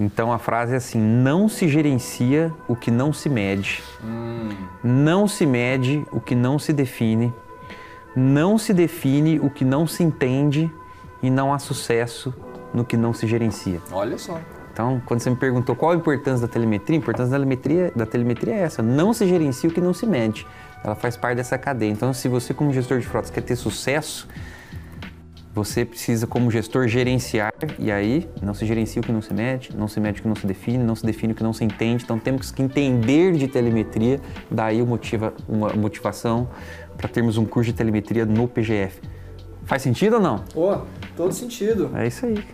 Então a frase é assim: não se gerencia o que não se mede, não se mede o que não se define, não se define o que não se entende e não há sucesso no que não se gerencia. Olha só. Então, quando você me perguntou qual a importância da telemetria, a importância da telemetria, da telemetria é essa: não se gerencia o que não se mede. Ela faz parte dessa cadeia. Então, se você, como gestor de frotas, quer ter sucesso, você precisa, como gestor, gerenciar, e aí não se gerencia o que não se mede, não se mede o que não se define, não se define o que não se entende. Então temos que entender de telemetria, daí motiva, uma motivação para termos um curso de telemetria no PGF. Faz sentido ou não? Pô, todo sentido. É isso aí.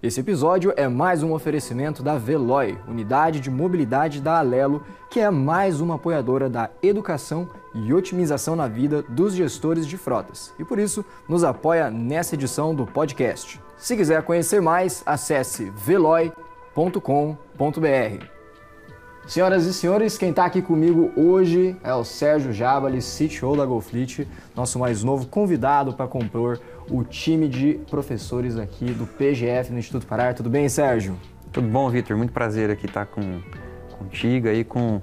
Esse episódio é mais um oferecimento da Veloy, unidade de mobilidade da Alelo, que é mais uma apoiadora da educação e otimização na vida dos gestores de frotas. E por isso, nos apoia nessa edição do podcast. Se quiser conhecer mais, acesse veloy.com.br. Senhoras e senhores, quem está aqui comigo hoje é o Sérgio Jabali, CTO da GoFleet, nosso mais novo convidado para compor o time de professores aqui do PGF no Instituto Parar. Tudo bem, Sérgio? Tudo bom, Vitor? Muito prazer aqui estar com, contigo aí, com,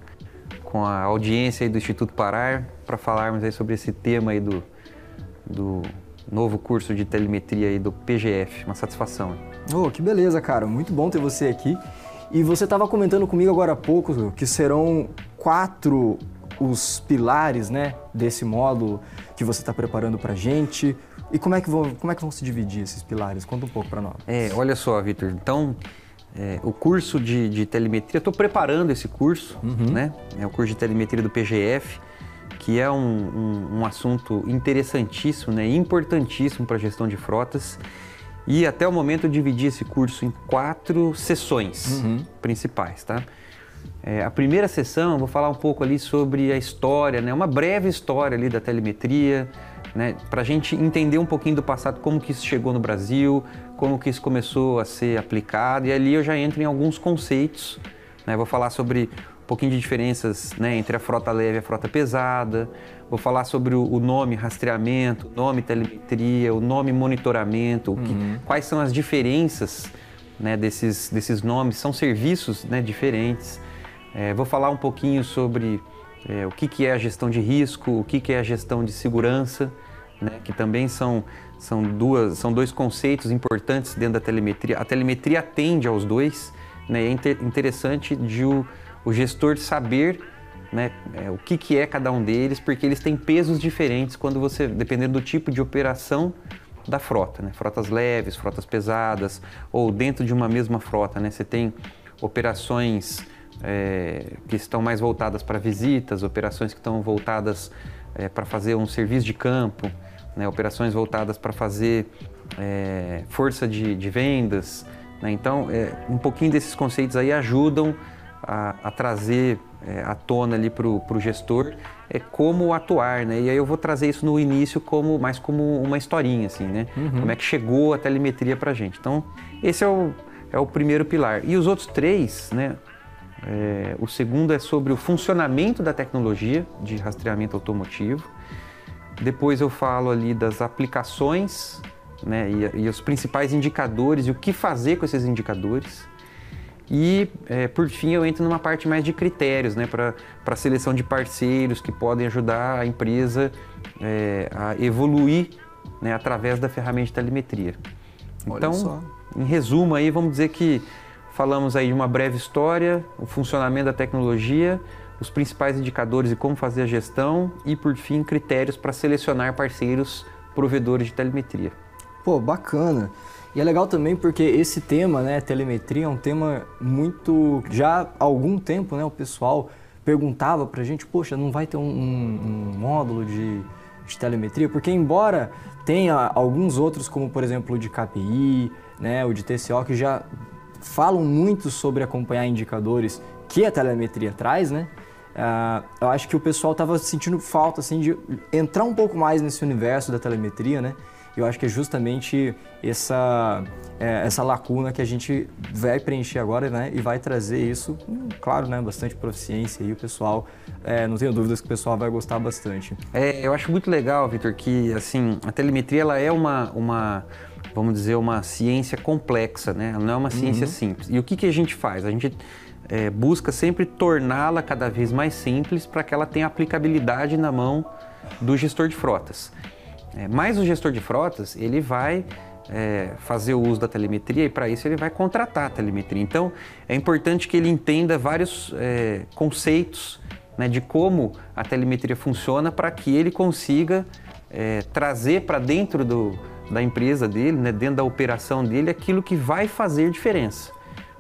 com a audiência do Instituto Parar, para falarmos aí sobre esse tema aí do, do novo curso de telemetria aí do PGF. Uma satisfação. Oh, que beleza, cara. Muito bom ter você aqui. E você estava comentando comigo agora há pouco que serão quatro os pilares né, desse módulo que você está preparando para a gente. E como é, que vão, como é que vão se dividir esses pilares? Conta um pouco para nós. É, olha só, Vitor. Então, é, o curso de, de telemetria, estou preparando esse curso, uhum. né? É o curso de telemetria do PGF, que é um, um, um assunto interessantíssimo, né? Importantíssimo para a gestão de frotas. E até o momento eu dividi esse curso em quatro sessões uhum. principais, tá? É, a primeira sessão eu vou falar um pouco ali sobre a história, né? Uma breve história ali da telemetria, né? Para a gente entender um pouquinho do passado, como que isso chegou no Brasil, como que isso começou a ser aplicado. E ali eu já entro em alguns conceitos, né? Vou falar sobre um pouquinho de diferenças né, entre a frota leve e a frota pesada. Vou falar sobre o nome rastreamento, o nome telemetria, o nome monitoramento, uhum. que, quais são as diferenças né, desses, desses nomes. São serviços né, diferentes. É, vou falar um pouquinho sobre é, o que, que é a gestão de risco, o que, que é a gestão de segurança, né, que também são, são, duas, são dois conceitos importantes dentro da telemetria. A telemetria atende aos dois. Né, é inter, interessante de o o gestor saber né, é, o que, que é cada um deles, porque eles têm pesos diferentes quando você, dependendo do tipo de operação da frota, né? Frotas leves, frotas pesadas, ou dentro de uma mesma frota, né? Você tem operações é, que estão mais voltadas para visitas, operações que estão voltadas é, para fazer um serviço de campo, né? operações voltadas para fazer é, força de, de vendas. Né? Então, é, um pouquinho desses conceitos aí ajudam a, a trazer é, à tona ali para o gestor é como atuar, né? E aí eu vou trazer isso no início como mais como uma historinha, assim, né? Uhum. Como é que chegou a telemetria para a gente. Então, esse é o, é o primeiro pilar. E os outros três, né? É, o segundo é sobre o funcionamento da tecnologia de rastreamento automotivo. Depois eu falo ali das aplicações né, e, e os principais indicadores e o que fazer com esses indicadores. E, é, por fim, eu entro numa parte mais de critérios, né, para a seleção de parceiros que podem ajudar a empresa é, a evoluir né, através da ferramenta de telemetria. Então, em resumo, aí, vamos dizer que falamos aí de uma breve história, o funcionamento da tecnologia, os principais indicadores e como fazer a gestão e, por fim, critérios para selecionar parceiros provedores de telemetria. Pô, bacana. E é legal também porque esse tema, né, telemetria, é um tema muito. Já há algum tempo, né, o pessoal perguntava pra gente, poxa, não vai ter um, um, um módulo de, de, telemetria? Porque, embora tenha alguns outros, como por exemplo o de KPI, né, o de TCO, que já falam muito sobre acompanhar indicadores que a telemetria traz, né? Uh, eu acho que o pessoal estava sentindo falta assim de entrar um pouco mais nesse universo da telemetria, né? Eu acho que é justamente essa, é, essa lacuna que a gente vai preencher agora né, e vai trazer isso, claro, né, bastante proficiência e o pessoal, é, não tenho dúvidas que o pessoal vai gostar bastante. É, eu acho muito legal, Vitor, que assim, a telemetria ela é uma, uma vamos dizer, uma ciência complexa, né? Ela não é uma ciência uhum. simples. E o que, que a gente faz? A gente é, busca sempre torná-la cada vez mais simples para que ela tenha aplicabilidade na mão do gestor de frotas. É, mas o gestor de frotas, ele vai é, fazer o uso da telemetria e para isso ele vai contratar a telemetria. Então é importante que ele entenda vários é, conceitos né, de como a telemetria funciona para que ele consiga é, trazer para dentro do, da empresa dele, né, dentro da operação dele, aquilo que vai fazer diferença.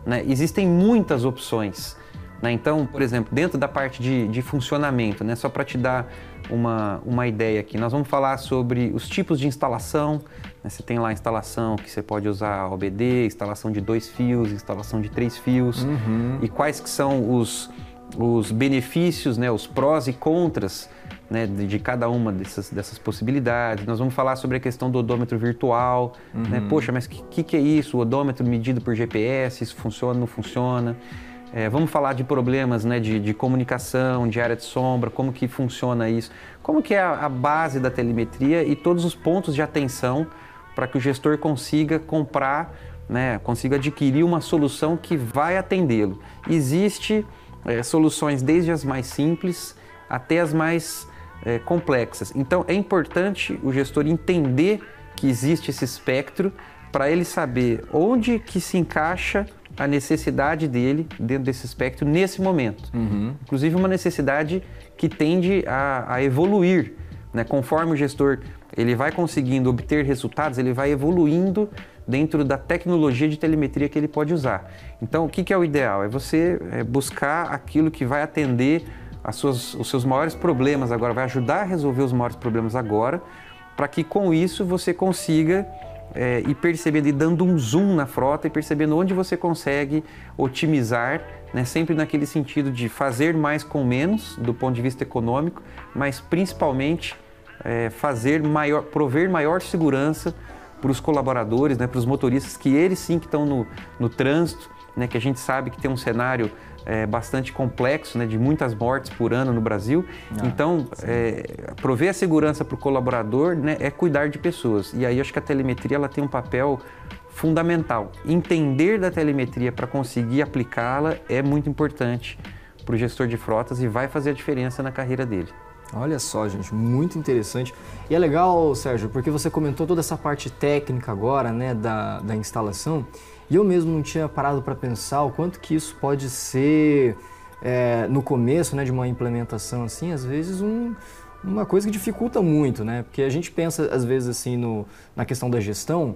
Né? Existem muitas opções. Né? Então, por exemplo, dentro da parte de, de funcionamento, né? só para te dar uma, uma ideia aqui, nós vamos falar sobre os tipos de instalação. Né? Você tem lá a instalação que você pode usar OBD, instalação de dois fios, instalação de três fios, uhum. e quais que são os, os benefícios, né? os prós e contras né, de, de, cada uma dessas, dessas possibilidades. Nós vamos falar sobre a questão do odômetro virtual. Né? Uhum. Né? Poxa, mas o que, que, que, é isso? O odômetro medido por GPS, isso funciona, não funciona? É, vamos falar de problemas né, de, de, comunicação, de área de sombra, como que funciona isso, como que é a, a base da telemetria e todos os pontos de atenção para que o gestor consiga comprar, né, consiga adquirir uma solução que vai atendê-lo. Existe é, soluções desde as mais simples até as mais é, complexas. Então é importante o gestor entender que existe esse espectro para ele saber onde que se encaixa a necessidade dele dentro desse espectro nesse momento. Uhum. Inclusive uma necessidade que tende a, a evoluir. Né? Conforme o gestor ele vai conseguindo obter resultados, ele vai evoluindo dentro da tecnologia de telemetria que ele pode usar. Então, o que, que é o ideal? É você é, buscar aquilo que vai atender suas, os seus maiores problemas agora, vai ajudar a resolver os maiores problemas agora, para que com isso você consiga é, ir percebendo e dando um zoom na frota e percebendo onde você consegue otimizar, né, sempre naquele sentido de fazer mais com menos, do ponto de vista econômico, mas principalmente é, fazer maior, prover maior segurança para os colaboradores, né, para os motoristas, que eles sim que estão no, no trânsito, né, que a gente sabe que tem um cenário é, bastante complexo, né, de muitas mortes por ano no Brasil. Ah, então, é, prover a segurança para o colaborador né, é cuidar de pessoas. E aí acho que a telemetria ela tem um papel fundamental. Entender da telemetria para conseguir aplicá-la é muito importante para o gestor de frotas e vai fazer a diferença na carreira dele. Olha só, gente, muito interessante. E é legal, Sérgio, porque você comentou toda essa parte técnica agora, né, da, da instalação. E eu mesmo não tinha parado para pensar o quanto que isso pode ser, é, no começo né, de uma implementação assim, às vezes um, uma coisa que dificulta muito, né? Porque a gente pensa, às vezes, assim, no, na questão da gestão,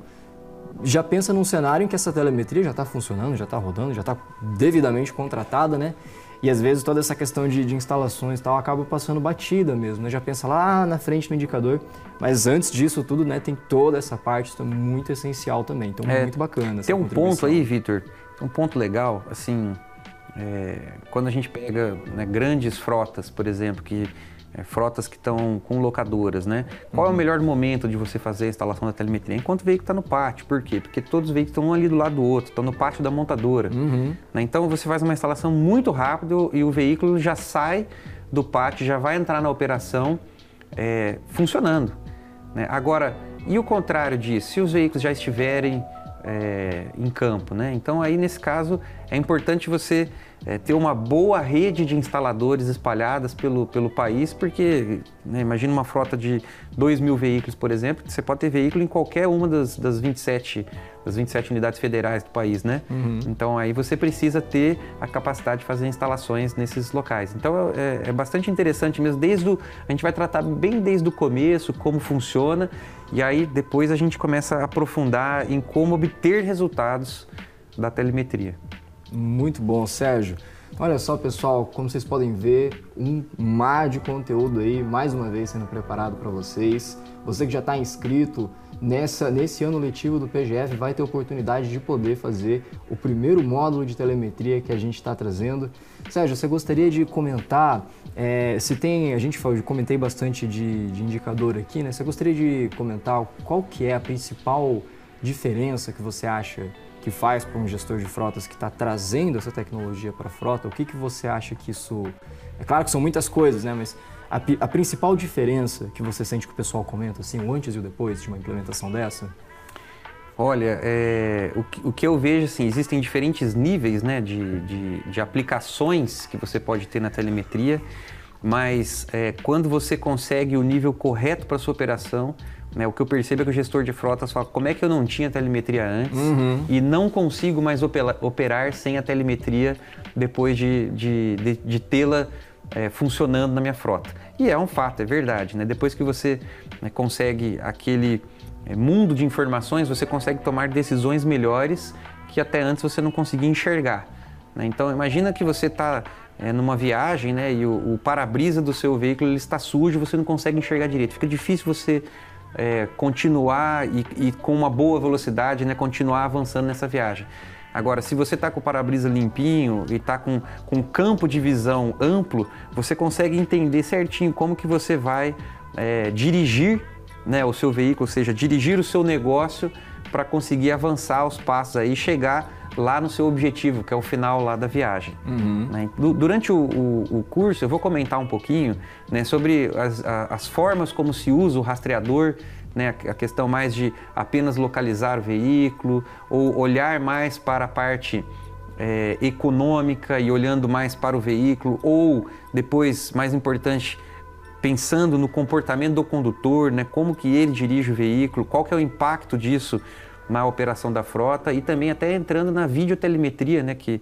já pensa num cenário em que essa telemetria já está funcionando, já está rodando, já está devidamente contratada, né? E às vezes toda essa questão de, de instalações e tal acaba passando batida mesmo, né? Já pensa lá na frente no indicador, mas antes disso tudo, né, tem toda essa parte, é muito essencial também, então é, muito bacana. Tem um ponto aí, Vitor, um ponto legal, assim, é, quando a gente pega né, grandes frotas, por exemplo, que é, frotas que estão com locadoras, né? Qual uhum. é o uhum. melhor momento de você fazer a instalação da telemetria? Enquanto o veículo está no pátio. Por quê? Porque todos os veículos estão um ali do lado do outro, estão no pátio da montadora. Uhum. Né? Então você faz uma instalação muito rápido e o veículo já sai do pátio, já vai entrar na operação é, funcionando. Né? Agora, e o contrário disso? Se os veículos já estiverem é, em campo, né? Então aí nesse caso é importante você é, ter uma boa rede de instaladores espalhadas pelo, pelo país, porque né, imagina uma frota de 2 mil veículos, por exemplo, você pode ter veículo em qualquer uma das, das, 27, das 27 unidades federais do país, né? Uhum. Então aí você precisa ter a capacidade de fazer instalações nesses locais. Então é, é bastante interessante mesmo, desde o, a gente vai tratar bem desde o começo, como funciona, e aí depois a gente começa a aprofundar em como obter resultados da telemetria. Muito bom, Sérgio. Olha só, pessoal, como vocês podem ver, um mar de conteúdo aí, mais uma vez sendo preparado para vocês. Você que já está inscrito, nessa, nesse ano letivo do PGF vai ter oportunidade de poder fazer o primeiro módulo de telemetria que a gente está trazendo. Sérgio, você gostaria de comentar é, se tem, a gente falou, comentei bastante de, de indicador aqui, né? Você gostaria de comentar qual que é a principal diferença que você acha que faz para um gestor de frotas que está trazendo essa tecnologia para a frota? O que, que você acha que isso... É claro que são muitas coisas, né? Mas a, a, principal diferença que você sente que o pessoal comenta, assim, o antes e o depois de uma implementação dessa? Olha, é, o, que, o, que, eu vejo, assim, existem diferentes níveis né, de, de, de aplicações que você pode ter na telemetria, mas é, quando você consegue o nível correto para sua operação, né, o que eu percebo é que o gestor de frotas fala como é que eu não tinha telemetria antes uhum. e não consigo mais operar, operar sem a telemetria depois de, de, de, de tê-la é, funcionando na minha frota. E é um fato, é verdade. Né? Depois que você né, consegue aquele é, mundo de informações, você consegue tomar decisões melhores que até antes você não conseguia enxergar. Né? Então imagina que você está é, numa viagem né, e o, o para-brisa do seu veículo ele está sujo, você não consegue enxergar direito. Fica difícil você é, continuar e, e, com uma boa velocidade, né, continuar avançando nessa viagem. Agora, se você está com o para-brisa limpinho e está com, com um campo de visão amplo, você consegue entender certinho como que você vai é, dirigir né, o seu veículo, ou seja, dirigir o seu negócio para conseguir avançar os passos aí chegar lá no seu objetivo, que é o final lá da viagem. Uhum. Né? Durante o, o, o, curso eu vou comentar um pouquinho né, sobre as, as formas como se usa o rastreador né, a questão mais de apenas localizar o veículo ou olhar mais para a parte é, econômica e olhando mais para o veículo ou depois, mais importante, pensando no comportamento do condutor, né, como que ele dirige o veículo, qual que é o impacto disso na operação da frota e também até entrando na videotelemetria, né, que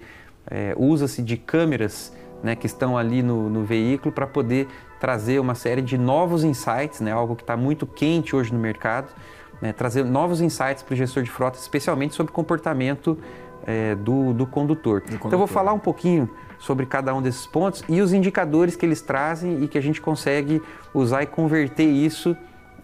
é, usa-se de câmeras né, que estão ali no, no veículo para poder trazer uma série de novos insights, né, algo que está muito quente hoje no mercado, né, trazer novos insights para o gestor de frota, especialmente sobre o comportamento é, do, do, condutor. do, condutor. Então, eu vou falar um pouquinho sobre cada um desses pontos e os indicadores que eles trazem e que a gente consegue usar e converter isso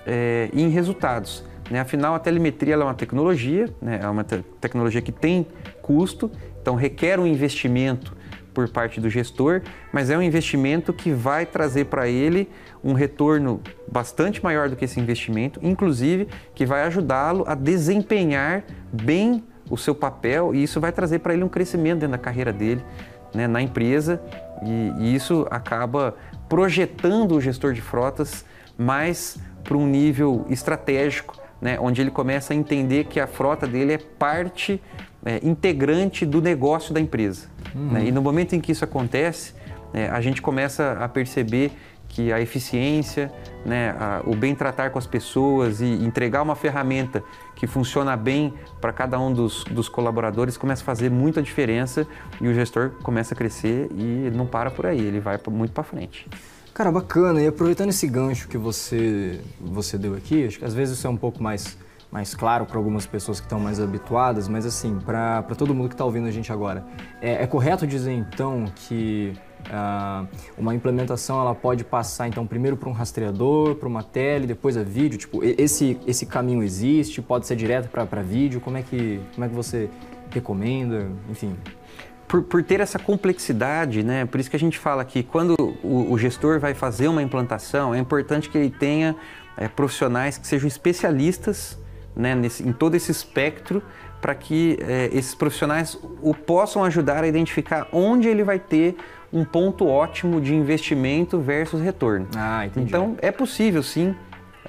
é, em resultados. Né? Afinal, a telemetria é uma tecnologia, né? é uma te tecnologia que tem custo, então requer um investimento por parte do gestor, mas é um investimento que vai trazer para ele um retorno bastante maior do que esse investimento, inclusive que vai ajudá-lo a desempenhar bem o seu papel e isso vai trazer para ele um crescimento dentro da carreira dele, né, na empresa, e, e isso acaba projetando o gestor de frotas mais para um nível estratégico, né, onde ele começa a entender que a frota dele é parte é, integrante do negócio da empresa. Uhum. Né? E no momento em que isso acontece, é, a gente começa a perceber que a eficiência, né, a, o bem tratar com as pessoas e entregar uma ferramenta que funciona bem para cada um dos, dos, colaboradores começa a fazer muita diferença e o gestor começa a crescer e não para por aí, ele vai muito para frente. Cara, bacana. E aproveitando esse gancho que você, você deu aqui, acho que às vezes isso é um pouco mais mais claro para algumas pessoas que estão mais habituadas, mas assim, para todo mundo que está ouvindo a gente agora, é, é correto dizer então que uh, uma implementação ela pode passar então primeiro para um rastreador, para uma tele, depois a vídeo, tipo, esse, esse caminho existe, pode ser direto para vídeo, como é, que, como é que você recomenda, enfim... Por, por, ter essa complexidade, né? Por isso que a gente fala que quando o, o gestor vai fazer uma implantação, é importante que ele tenha é, profissionais que sejam especialistas né, nesse, em todo esse espectro para que é, esses profissionais o possam ajudar a identificar onde ele vai ter um ponto ótimo de investimento versus retorno. Ah, entendi. Então é possível sim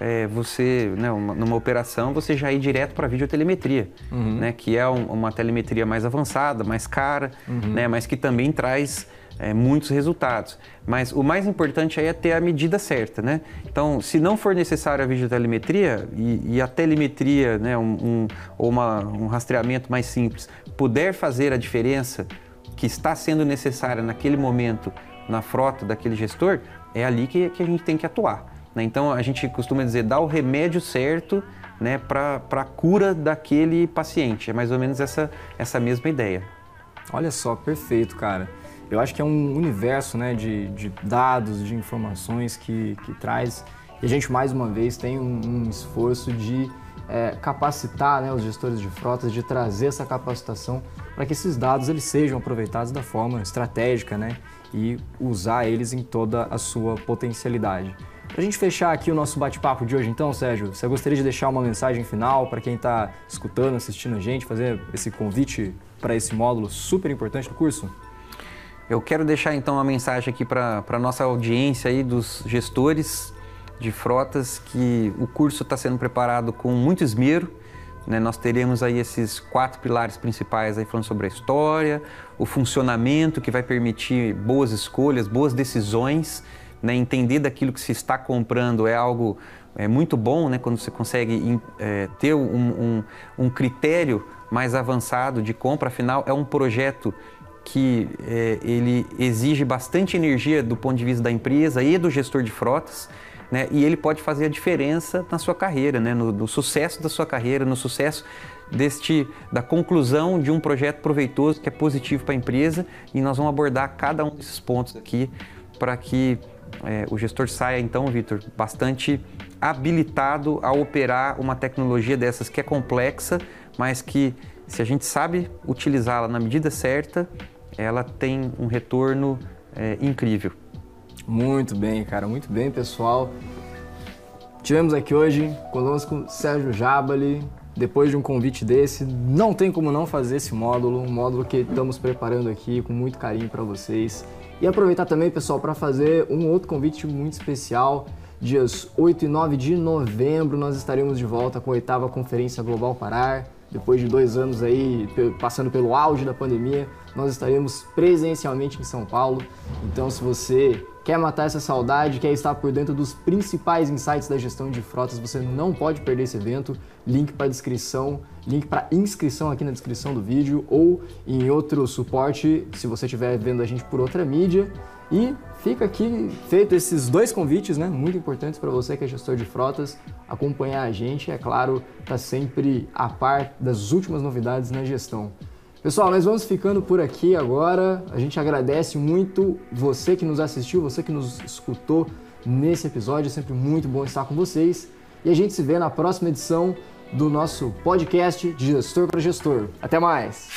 é, você, né, uma, numa operação, você já ir direto para a videotelemetria, uhum. né, que é um, uma telemetria mais avançada, mais cara, uhum. né, mas que também traz é, muitos resultados. Mas o mais importante aí é ter a medida certa, né? Então, se não for necessário a videotelemetria e, e a telemetria, né, um, um, ou uma, um rastreamento mais simples, puder fazer a diferença que está sendo necessária naquele momento na frota daquele gestor, é ali que, que a gente tem que atuar. Né? Então, a gente costuma dizer, dá o remédio certo né, para a cura daquele paciente. É mais ou menos essa, essa mesma ideia. Olha só, perfeito, cara eu acho que é um universo né, de, de dados, de informações que, que traz. E a gente, mais uma vez, tem um, um esforço de é, capacitar né, os gestores de frotas, de trazer essa capacitação para que esses dados eles sejam aproveitados da forma estratégica né, e usar eles em toda a sua potencialidade. Para a gente fechar aqui o nosso bate-papo de hoje, então, Sérgio, você gostaria de deixar uma mensagem final para quem está escutando, assistindo a gente, fazer esse convite para esse módulo super importante do curso? Eu quero deixar então uma mensagem aqui para a nossa audiência aí dos gestores de frotas que o curso está sendo preparado com muito esmero. Né? Nós teremos aí esses quatro pilares principais aí falando sobre a história, o funcionamento que vai permitir boas escolhas, boas decisões, né? entender daquilo que se está comprando é algo é muito bom, né? quando você consegue é, ter um, um, um critério mais avançado de compra, afinal é um projeto que é, ele exige bastante energia do ponto de vista da empresa e do gestor de frotas, né? E ele pode fazer a diferença na sua carreira, né? No, no, sucesso da sua carreira, no sucesso deste da conclusão de um projeto proveitoso que é positivo para a empresa. E nós vamos abordar cada um desses pontos aqui para que é, o gestor saia, então, Vitor, bastante habilitado a operar uma tecnologia dessas que é complexa, mas que se a gente sabe utilizá-la na medida certa, ela tem um retorno é, incrível. Muito bem, cara, muito bem, pessoal. Tivemos aqui hoje conosco Sérgio Jabali. Depois de um convite desse, não tem como não fazer esse módulo, um módulo que estamos preparando aqui com muito carinho para vocês. E aproveitar também, pessoal, para fazer um outro convite muito especial. Dias 8 e 9 de novembro, nós estaremos de volta com a oitava Conferência Global Parar. Depois de dois anos aí, passando pelo auge da pandemia, nós estaremos presencialmente em São Paulo. Então, se você quer matar essa saudade, quer estar por dentro dos principais insights da gestão de frotas, você não pode perder esse evento. Link para descrição, link para inscrição aqui na descrição do vídeo ou em outro suporte, se você estiver vendo a gente por outra mídia. E fica aqui feito esses dois convites, né, muito importantes para você que é gestor de frotas, acompanhar a gente, é claro, tá sempre a par das últimas novidades na gestão. Pessoal, nós vamos ficando por aqui agora. A gente agradece muito você que nos assistiu, você que nos escutou nesse episódio. É sempre muito bom estar com vocês. E a gente se vê na próxima edição do nosso podcast de Gestor para Gestor. Até mais!